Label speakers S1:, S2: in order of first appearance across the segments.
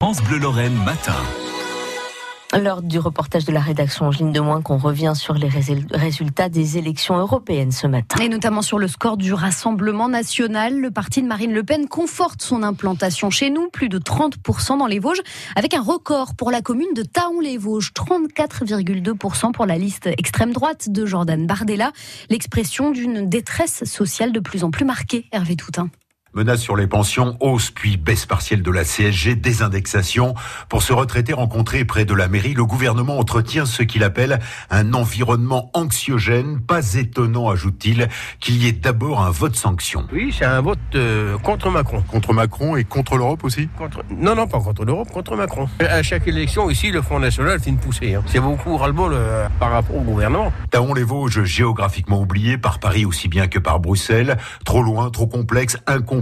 S1: France Bleu Lorraine matin.
S2: Lors du reportage de la rédaction Angeline de Moins qu'on revient sur les résultats des élections européennes ce matin.
S3: Et notamment sur le score du Rassemblement national. Le parti de Marine Le Pen conforte son implantation chez nous, plus de 30% dans les Vosges, avec un record pour la commune de Taon-les-Vosges, 34,2% pour la liste extrême droite de Jordan Bardella, l'expression d'une détresse sociale de plus en plus marquée. Hervé Toutin.
S4: Menace sur les pensions, hausse puis baisse partielle de la CSG, désindexation. Pour se retraiter rencontré près de la mairie, le gouvernement entretient ce qu'il appelle un environnement anxiogène. Pas étonnant, ajoute-t-il, qu'il y ait d'abord un vote sanction.
S5: Oui, c'est un vote euh, contre Macron.
S6: Contre Macron et contre l'Europe aussi?
S5: Contre... Non, non, pas contre l'Europe, contre Macron. À chaque élection, ici, le Front National fait une poussée. Hein. C'est beaucoup ras-le-bol euh, par rapport au gouvernement.
S4: Taon-les-Vosges, géographiquement oublié par Paris aussi bien que par Bruxelles. Trop loin, trop complexe, incompréhensible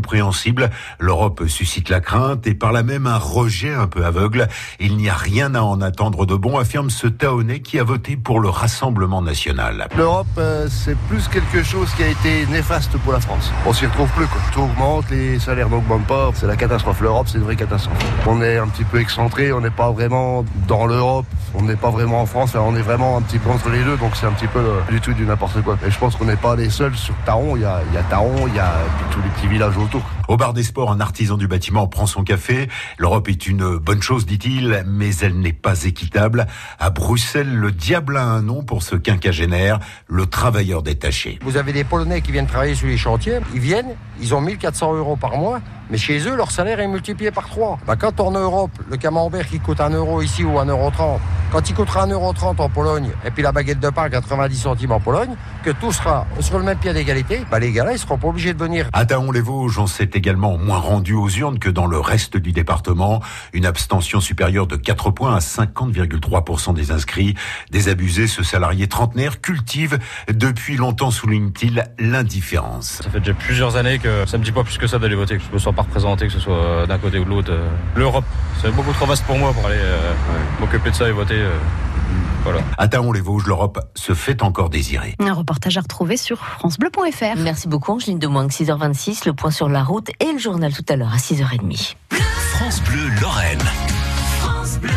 S4: L'Europe suscite la crainte et par là même un rejet un peu aveugle. Il n'y a rien à en attendre de bon, affirme ce Taonais qui a voté pour le Rassemblement national.
S7: L'Europe, euh, c'est plus quelque chose qui a été néfaste pour la France. On s'y retrouve plus. Quoi. Tout augmente, les salaires n'augmentent pas. C'est la catastrophe. L'Europe, c'est une vraie catastrophe. On est un petit peu excentré, on n'est pas vraiment dans l'Europe, on n'est pas vraiment en France, on est vraiment un petit peu entre les deux, donc c'est un petit peu euh, du tout du n'importe quoi. Et je pense qu'on n'est pas les seuls sur Taron. Il y a, il Taron, il y a tous les petits villages Рутук.
S4: Au bar des sports, un artisan du bâtiment prend son café. L'Europe est une bonne chose, dit-il, mais elle n'est pas équitable. À Bruxelles, le diable a un nom pour ce quinquagénaire, le travailleur détaché.
S8: Vous avez des Polonais qui viennent travailler sur les chantiers, ils viennent, ils ont 1400 euros par mois, mais chez eux, leur salaire est multiplié par 3. Bah, quand en Europe, le camembert qui coûte 1 euro ici ou 1,30 euro, quand il coûtera 1,30 euro en Pologne, et puis la baguette de pain 90 centimes en Pologne, que tout sera sur le même pied d'égalité, bah, les gars-là, ils seront pas obligés de venir.
S4: À Taon-les-Vosges, on également moins rendu aux urnes que dans le reste du département. Une abstention supérieure de 4 points à 50,3% des inscrits. Désabusés, ce salarié trentenaire cultive depuis longtemps, souligne-t-il, l'indifférence.
S9: Ça fait déjà plusieurs années que ça me dit pas plus que ça d'aller voter, que je me sois pas représenté, que ce soit d'un côté ou de l'autre. Euh, L'Europe, c'est beaucoup trop vaste pour moi pour aller euh, m'occuper de ça et voter. Euh, voilà.
S4: À Taon-les-Vosges, l'Europe se fait encore désirer.
S3: Un reportage à retrouver sur FranceBleu.fr.
S2: Merci beaucoup, Angeline de Moins, 6h26, le point sur la route et le journal tout à l'heure à 6h30.
S1: France Bleu Lorraine. France Bleu.